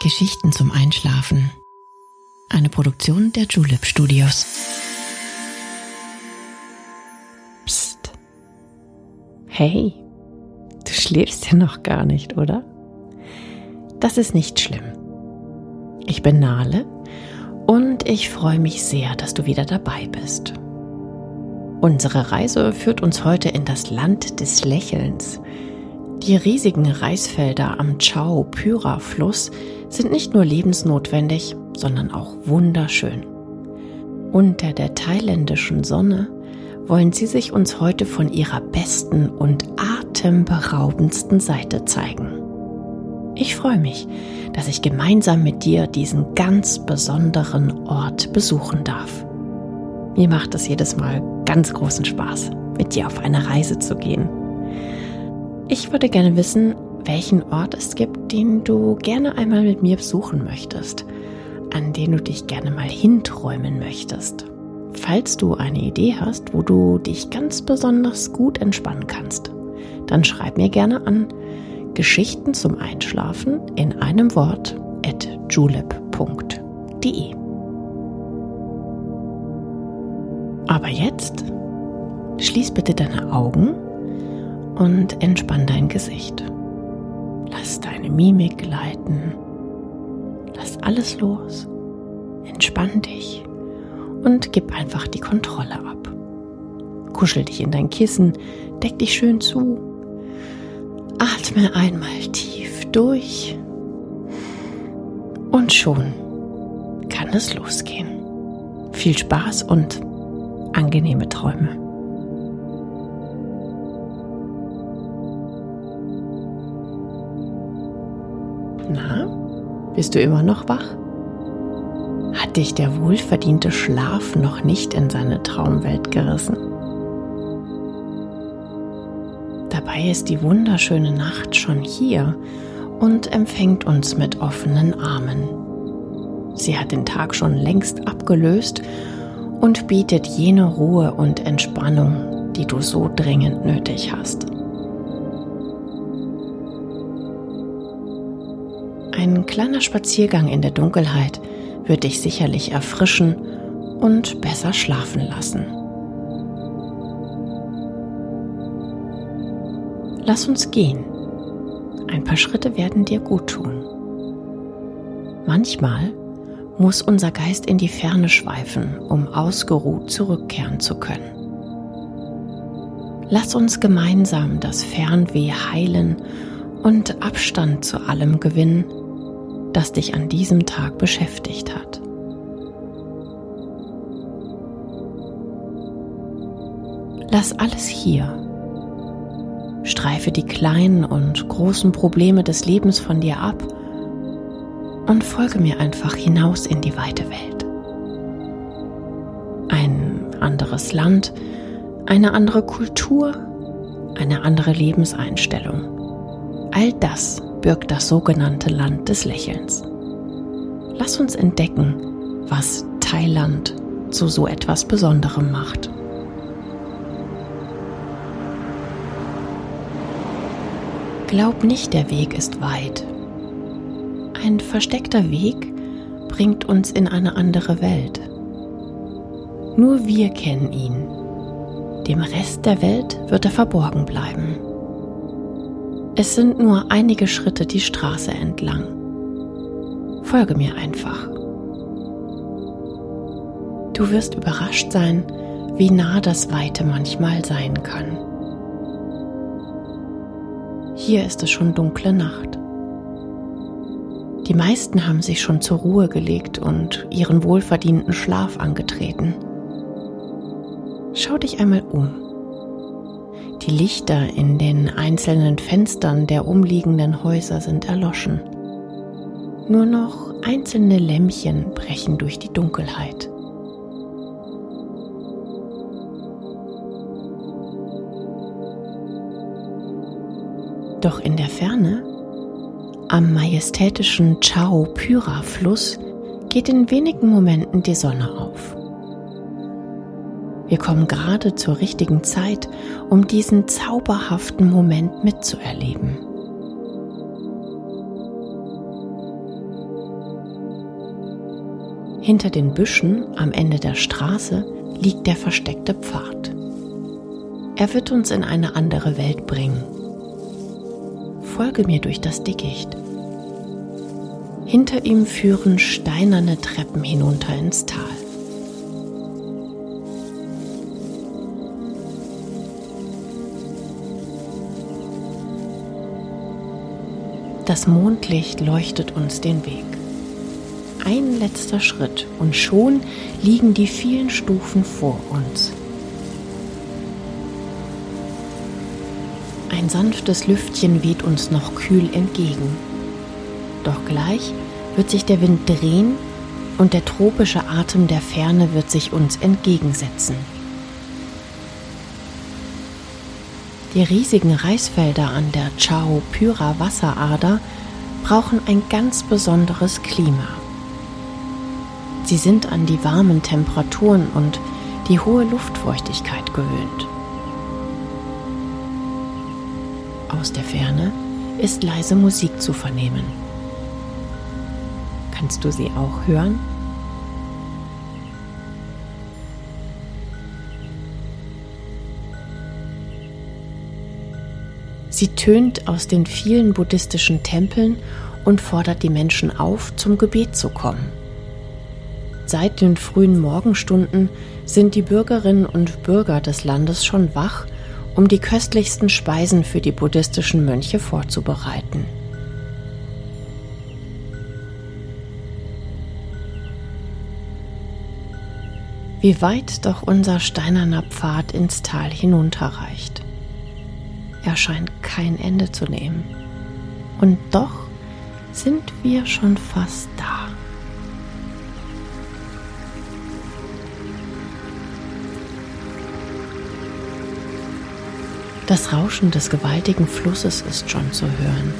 Geschichten zum Einschlafen. Eine Produktion der Julep Studios. Psst. Hey, du schläfst ja noch gar nicht, oder? Das ist nicht schlimm. Ich bin Nale und ich freue mich sehr, dass du wieder dabei bist. Unsere Reise führt uns heute in das Land des Lächelns. Die riesigen Reisfelder am Chao Phyra Fluss sind nicht nur lebensnotwendig, sondern auch wunderschön. Unter der thailändischen Sonne wollen sie sich uns heute von ihrer besten und atemberaubendsten Seite zeigen. Ich freue mich, dass ich gemeinsam mit dir diesen ganz besonderen Ort besuchen darf. Mir macht es jedes Mal ganz großen Spaß, mit dir auf eine Reise zu gehen. Ich würde gerne wissen, welchen Ort es gibt, den du gerne einmal mit mir besuchen möchtest, an den du dich gerne mal hinträumen möchtest. Falls du eine Idee hast, wo du dich ganz besonders gut entspannen kannst, dann schreib mir gerne an Geschichten zum Einschlafen in einem Wort at julep.de. Aber jetzt schließ bitte deine Augen und entspann dein Gesicht. Lass deine Mimik gleiten. Lass alles los. Entspann dich und gib einfach die Kontrolle ab. Kuschel dich in dein Kissen, deck dich schön zu Atme einmal tief durch und schon kann es losgehen. Viel Spaß und angenehme Träume. Na, bist du immer noch wach? Hat dich der wohlverdiente Schlaf noch nicht in seine Traumwelt gerissen? Dabei ist die wunderschöne Nacht schon hier und empfängt uns mit offenen Armen. Sie hat den Tag schon längst abgelöst und bietet jene Ruhe und Entspannung, die du so dringend nötig hast. Ein kleiner Spaziergang in der Dunkelheit wird dich sicherlich erfrischen und besser schlafen lassen. Lass uns gehen. Ein paar Schritte werden dir gut tun. Manchmal muss unser Geist in die Ferne schweifen, um ausgeruht zurückkehren zu können. Lass uns gemeinsam das Fernweh heilen und Abstand zu allem gewinnen, das dich an diesem Tag beschäftigt hat. Lass alles hier Streife die kleinen und großen Probleme des Lebens von dir ab und folge mir einfach hinaus in die weite Welt. Ein anderes Land, eine andere Kultur, eine andere Lebenseinstellung. All das birgt das sogenannte Land des Lächelns. Lass uns entdecken, was Thailand zu so etwas Besonderem macht. Glaub nicht, der Weg ist weit. Ein versteckter Weg bringt uns in eine andere Welt. Nur wir kennen ihn. Dem Rest der Welt wird er verborgen bleiben. Es sind nur einige Schritte die Straße entlang. Folge mir einfach. Du wirst überrascht sein, wie nah das Weite manchmal sein kann. Hier ist es schon dunkle Nacht. Die meisten haben sich schon zur Ruhe gelegt und ihren wohlverdienten Schlaf angetreten. Schau dich einmal um. Die Lichter in den einzelnen Fenstern der umliegenden Häuser sind erloschen. Nur noch einzelne Lämpchen brechen durch die Dunkelheit. Doch in der Ferne, am majestätischen Chao Phyra Fluss, geht in wenigen Momenten die Sonne auf. Wir kommen gerade zur richtigen Zeit, um diesen zauberhaften Moment mitzuerleben. Hinter den Büschen am Ende der Straße liegt der versteckte Pfad. Er wird uns in eine andere Welt bringen. Folge mir durch das Dickicht. Hinter ihm führen steinerne Treppen hinunter ins Tal. Das Mondlicht leuchtet uns den Weg. Ein letzter Schritt und schon liegen die vielen Stufen vor uns. Ein sanftes Lüftchen weht uns noch kühl entgegen. Doch gleich wird sich der Wind drehen und der tropische Atem der Ferne wird sich uns entgegensetzen. Die riesigen Reisfelder an der Chao Pyra Wasserader brauchen ein ganz besonderes Klima. Sie sind an die warmen Temperaturen und die hohe Luftfeuchtigkeit gewöhnt. Aus der Ferne ist leise Musik zu vernehmen. Kannst du sie auch hören? Sie tönt aus den vielen buddhistischen Tempeln und fordert die Menschen auf, zum Gebet zu kommen. Seit den frühen Morgenstunden sind die Bürgerinnen und Bürger des Landes schon wach, um die köstlichsten Speisen für die buddhistischen Mönche vorzubereiten. Wie weit doch unser steinerner Pfad ins Tal hinunterreicht. Er scheint kein Ende zu nehmen. Und doch sind wir schon fast da. Das Rauschen des gewaltigen Flusses ist schon zu hören.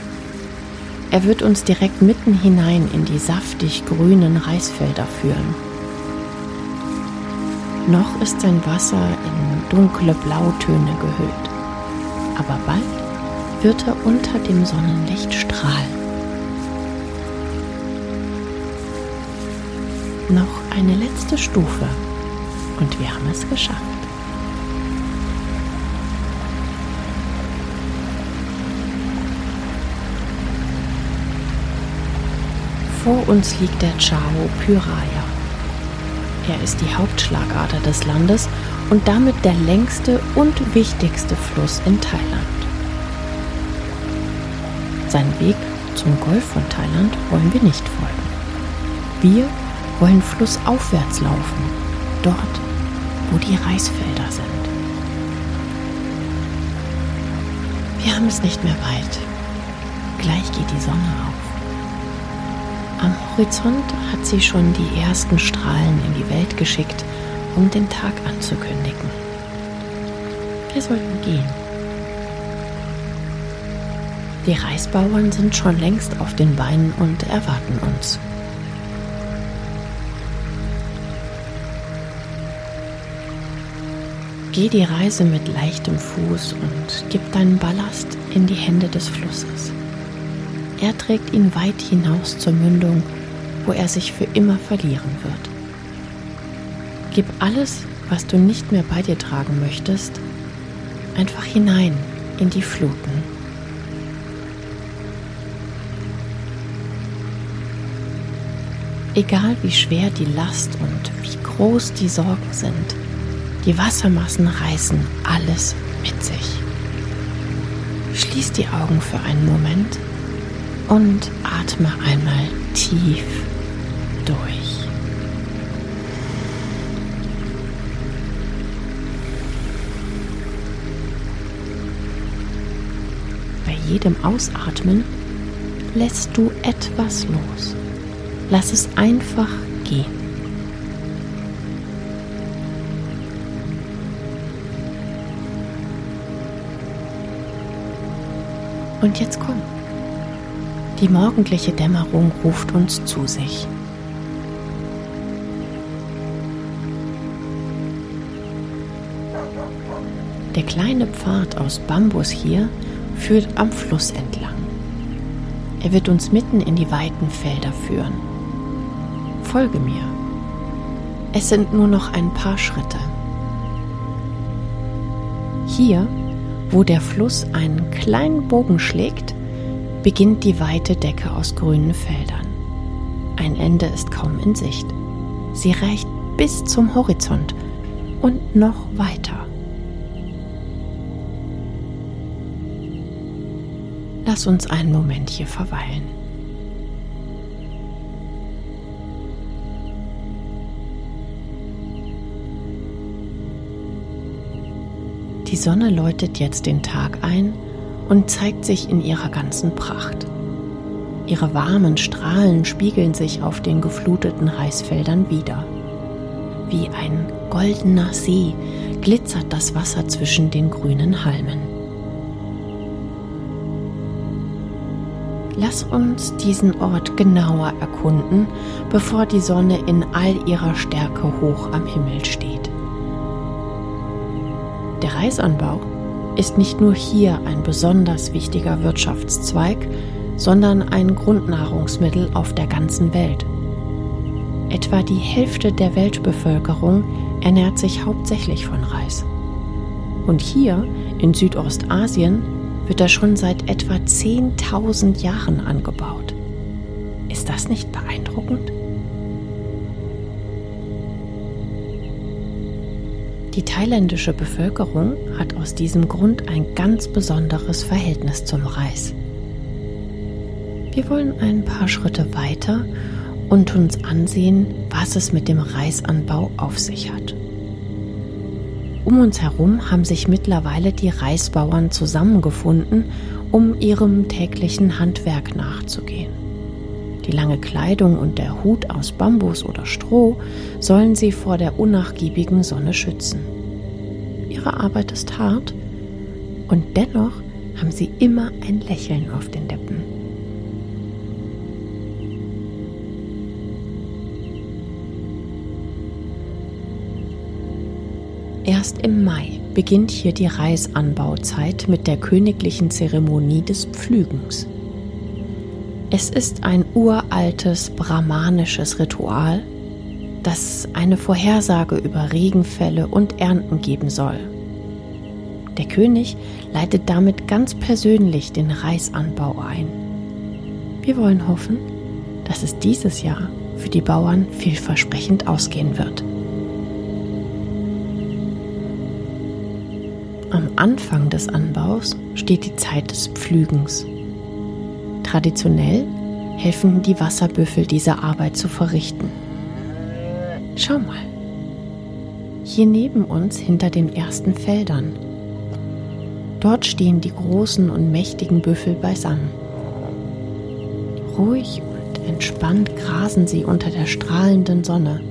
Er wird uns direkt mitten hinein in die saftig grünen Reisfelder führen. Noch ist sein Wasser in dunkle Blautöne gehüllt, aber bald wird er unter dem Sonnenlicht strahlen. Noch eine letzte Stufe und wir haben es geschafft. Vor uns liegt der Chao Pyraya. Er ist die Hauptschlagader des Landes und damit der längste und wichtigste Fluss in Thailand. Seinen Weg zum Golf von Thailand wollen wir nicht folgen. Wir wollen flussaufwärts laufen, dort, wo die Reisfelder sind. Wir haben es nicht mehr weit. Gleich geht die Sonne auf. Am Horizont hat sie schon die ersten Strahlen in die Welt geschickt, um den Tag anzukündigen. Wir sollten gehen. Die Reisbauern sind schon längst auf den Beinen und erwarten uns. Geh die Reise mit leichtem Fuß und gib deinen Ballast in die Hände des Flusses. Er trägt ihn weit hinaus zur Mündung, wo er sich für immer verlieren wird. Gib alles, was du nicht mehr bei dir tragen möchtest, einfach hinein in die Fluten. Egal wie schwer die Last und wie groß die Sorgen sind, die Wassermassen reißen alles mit sich. Schließ die Augen für einen Moment und atme einmal tief durch. Jedem Ausatmen lässt du etwas los. Lass es einfach gehen. Und jetzt komm. Die morgendliche Dämmerung ruft uns zu sich. Der kleine Pfad aus Bambus hier führt am Fluss entlang. Er wird uns mitten in die weiten Felder führen. Folge mir Es sind nur noch ein paar Schritte. Hier, wo der Fluss einen kleinen Bogen schlägt, beginnt die weite Decke aus grünen Feldern. Ein Ende ist kaum in Sicht. Sie reicht bis zum Horizont und noch weiter. Lass uns einen Moment hier verweilen. Die Sonne läutet jetzt den Tag ein und zeigt sich in ihrer ganzen Pracht. Ihre warmen Strahlen spiegeln sich auf den gefluteten Reisfeldern wieder. Wie ein goldener See glitzert das Wasser zwischen den grünen Halmen. Lass uns diesen Ort genauer erkunden, bevor die Sonne in all ihrer Stärke hoch am Himmel steht. Der Reisanbau ist nicht nur hier ein besonders wichtiger Wirtschaftszweig, sondern ein Grundnahrungsmittel auf der ganzen Welt. Etwa die Hälfte der Weltbevölkerung ernährt sich hauptsächlich von Reis. Und hier in Südostasien wird er schon seit etwa 10.000 Jahren angebaut. Ist das nicht beeindruckend? Die thailändische Bevölkerung hat aus diesem Grund ein ganz besonderes Verhältnis zum Reis. Wir wollen ein paar Schritte weiter und uns ansehen, was es mit dem Reisanbau auf sich hat. Um uns herum haben sich mittlerweile die Reisbauern zusammengefunden, um ihrem täglichen Handwerk nachzugehen. Die lange Kleidung und der Hut aus Bambus oder Stroh sollen sie vor der unnachgiebigen Sonne schützen. Ihre Arbeit ist hart und dennoch haben sie immer ein Lächeln auf den Lippen. Erst im Mai beginnt hier die Reisanbauzeit mit der königlichen Zeremonie des Pflügens. Es ist ein uraltes brahmanisches Ritual, das eine Vorhersage über Regenfälle und Ernten geben soll. Der König leitet damit ganz persönlich den Reisanbau ein. Wir wollen hoffen, dass es dieses Jahr für die Bauern vielversprechend ausgehen wird. Am Anfang des Anbaus steht die Zeit des Pflügens. Traditionell helfen die Wasserbüffel diese Arbeit zu verrichten. Schau mal. Hier neben uns hinter den ersten Feldern. Dort stehen die großen und mächtigen Büffel beisammen. Ruhig und entspannt grasen sie unter der strahlenden Sonne.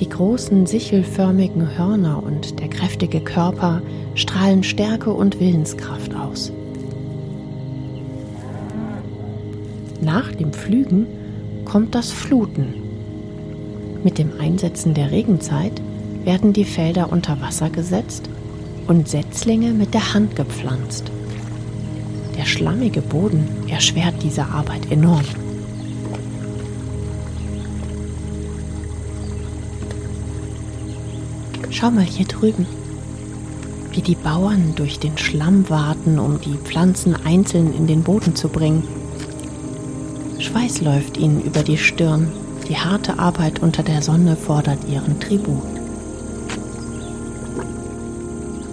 Die großen sichelförmigen Hörner und der kräftige Körper strahlen Stärke und Willenskraft aus. Nach dem Pflügen kommt das Fluten. Mit dem Einsetzen der Regenzeit werden die Felder unter Wasser gesetzt und Setzlinge mit der Hand gepflanzt. Der schlammige Boden erschwert diese Arbeit enorm. Schau mal hier drüben, wie die Bauern durch den Schlamm warten, um die Pflanzen einzeln in den Boden zu bringen. Schweiß läuft ihnen über die Stirn, die harte Arbeit unter der Sonne fordert ihren Tribut.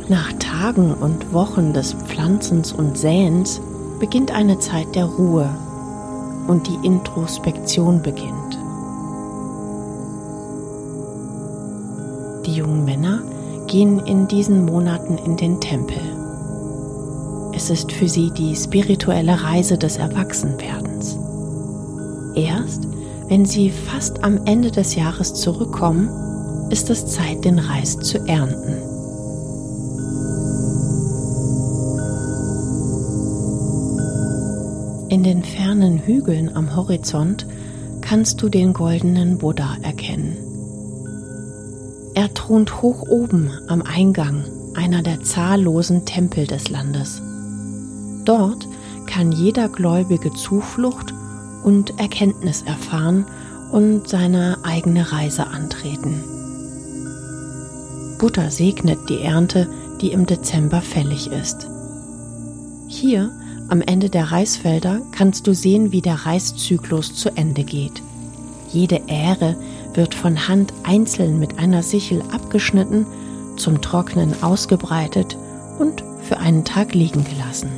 Nach Tagen und Wochen des Pflanzens und Säens beginnt eine Zeit der Ruhe und die Introspektion beginnt. Jungen Männer gehen in diesen Monaten in den Tempel. Es ist für sie die spirituelle Reise des Erwachsenwerdens. Erst wenn sie fast am Ende des Jahres zurückkommen, ist es Zeit, den Reis zu ernten. In den fernen Hügeln am Horizont kannst du den goldenen Buddha erkennen. Er thront hoch oben am Eingang einer der zahllosen Tempel des Landes. Dort kann jeder Gläubige Zuflucht und Erkenntnis erfahren und seine eigene Reise antreten. Buddha segnet die Ernte, die im Dezember fällig ist. Hier am Ende der Reisfelder kannst du sehen, wie der Reiszyklus zu Ende geht. Jede Ähre wird von Hand einzeln mit einer Sichel abgeschnitten, zum Trocknen ausgebreitet und für einen Tag liegen gelassen.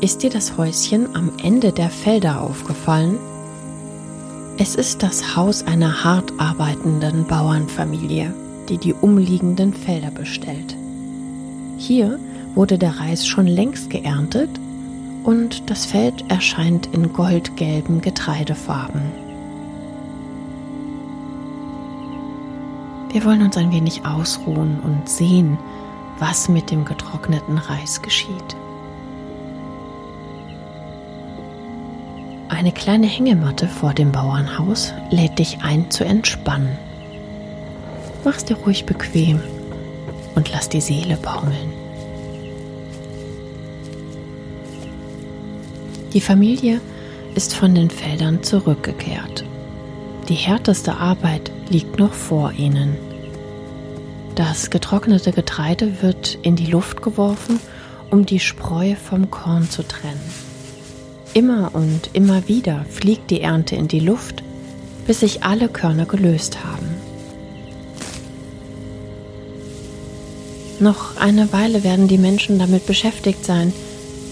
Ist dir das Häuschen am Ende der Felder aufgefallen? Es ist das Haus einer hart arbeitenden Bauernfamilie, die die umliegenden Felder bestellt. Hier wurde der Reis schon längst geerntet und das Feld erscheint in goldgelben Getreidefarben. Wir wollen uns ein wenig ausruhen und sehen, was mit dem getrockneten Reis geschieht. Eine kleine Hängematte vor dem Bauernhaus lädt dich ein zu entspannen. Mach's dir ruhig bequem und lass die Seele baumeln. Die Familie ist von den Feldern zurückgekehrt. Die härteste Arbeit liegt noch vor ihnen. Das getrocknete Getreide wird in die Luft geworfen, um die Spreu vom Korn zu trennen. Immer und immer wieder fliegt die Ernte in die Luft, bis sich alle Körner gelöst haben. Noch eine Weile werden die Menschen damit beschäftigt sein,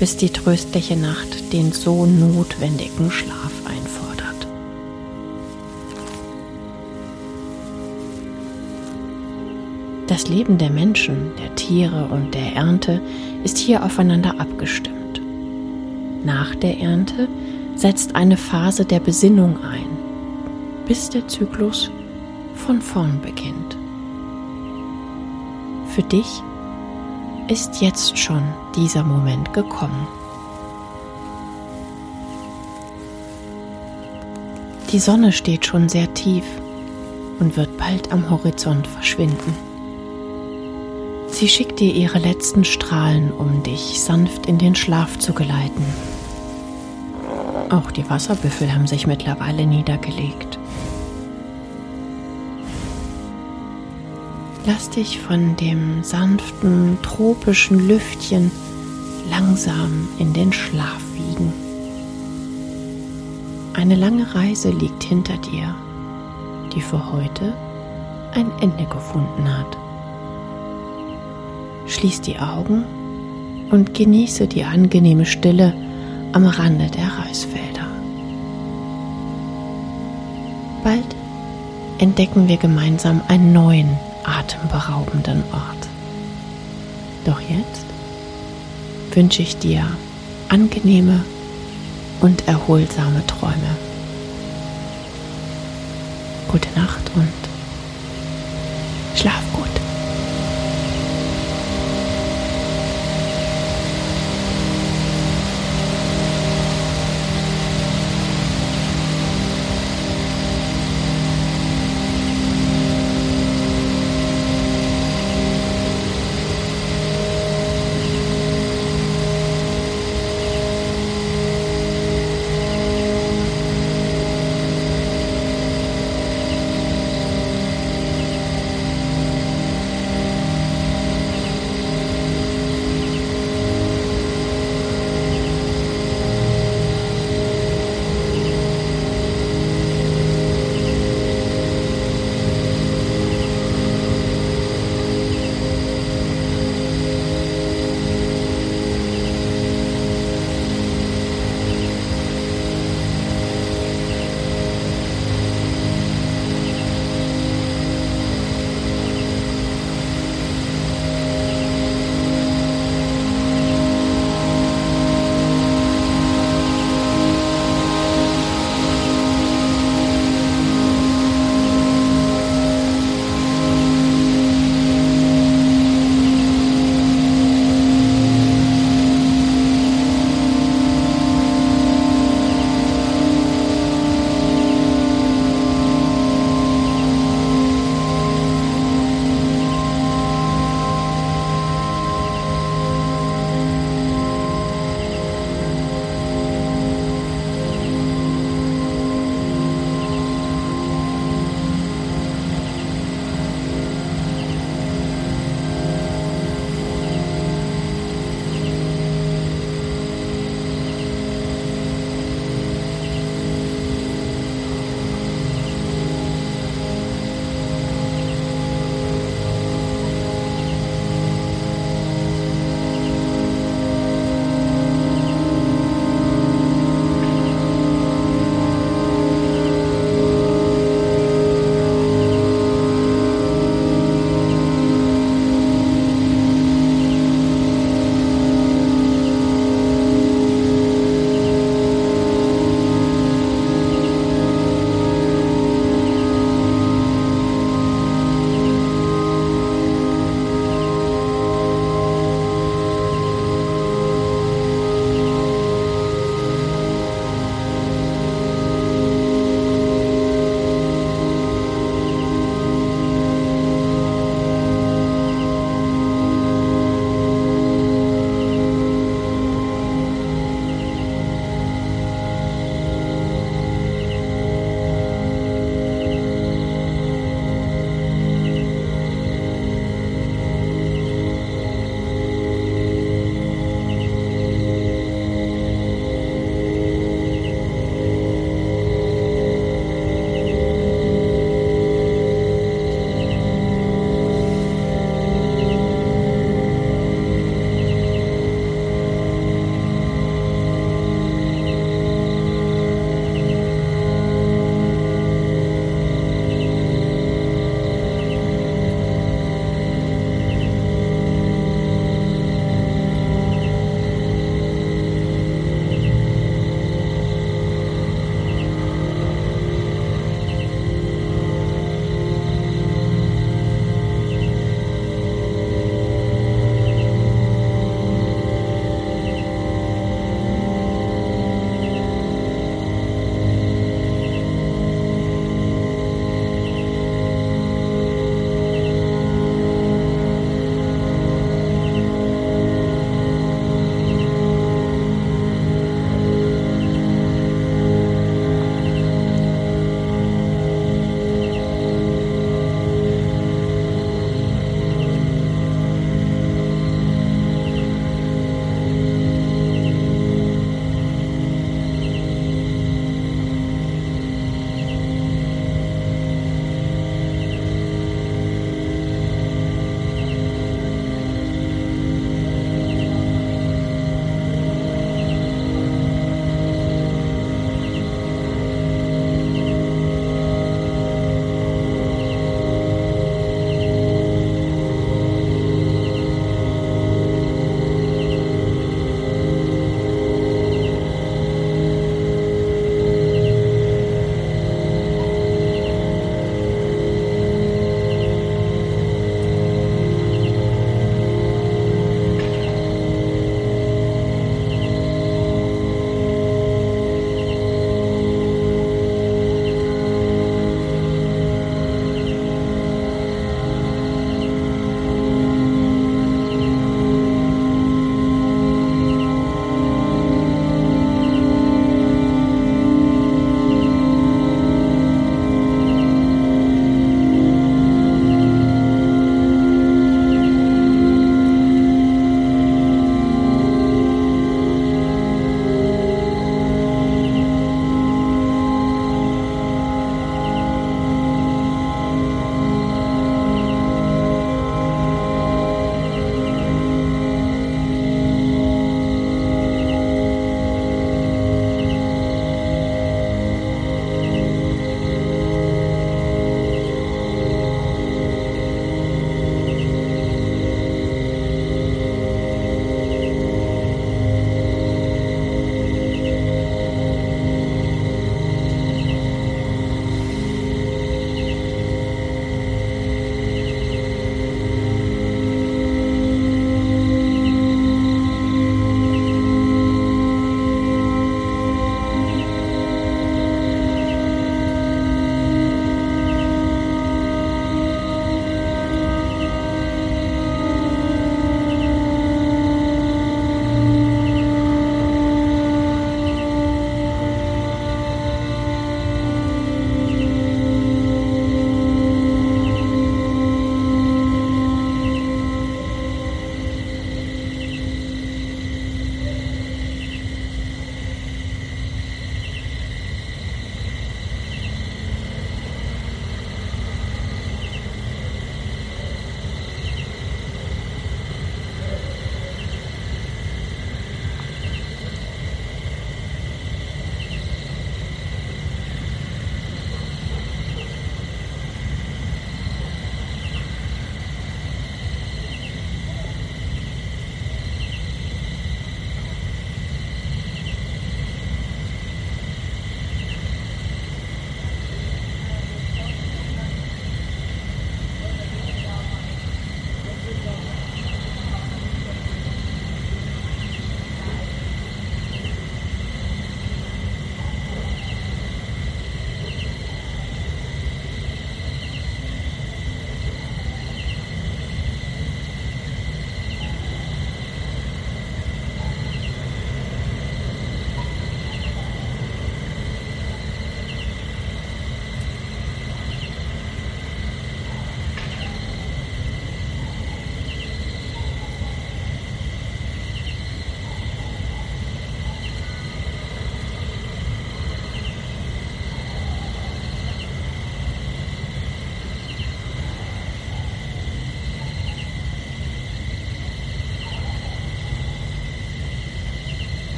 bis die tröstliche Nacht den so notwendigen Schlaf einfordert. Das Leben der Menschen, der Tiere und der Ernte ist hier aufeinander abgestimmt. Nach der Ernte setzt eine Phase der Besinnung ein, bis der Zyklus von vorn beginnt. Für dich ist jetzt schon dieser Moment gekommen. Die Sonne steht schon sehr tief und wird bald am Horizont verschwinden. Sie schickt dir ihre letzten Strahlen, um dich sanft in den Schlaf zu geleiten. Auch die Wasserbüffel haben sich mittlerweile niedergelegt. Lass dich von dem sanften, tropischen Lüftchen langsam in den Schlaf wiegen. Eine lange Reise liegt hinter dir, die für heute ein Ende gefunden hat. Schließ die Augen und genieße die angenehme Stille am Rande der Reisfelder. Bald entdecken wir gemeinsam einen neuen atemberaubenden Ort. Doch jetzt wünsche ich dir angenehme und erholsame Träume. Gute Nacht und schlaf.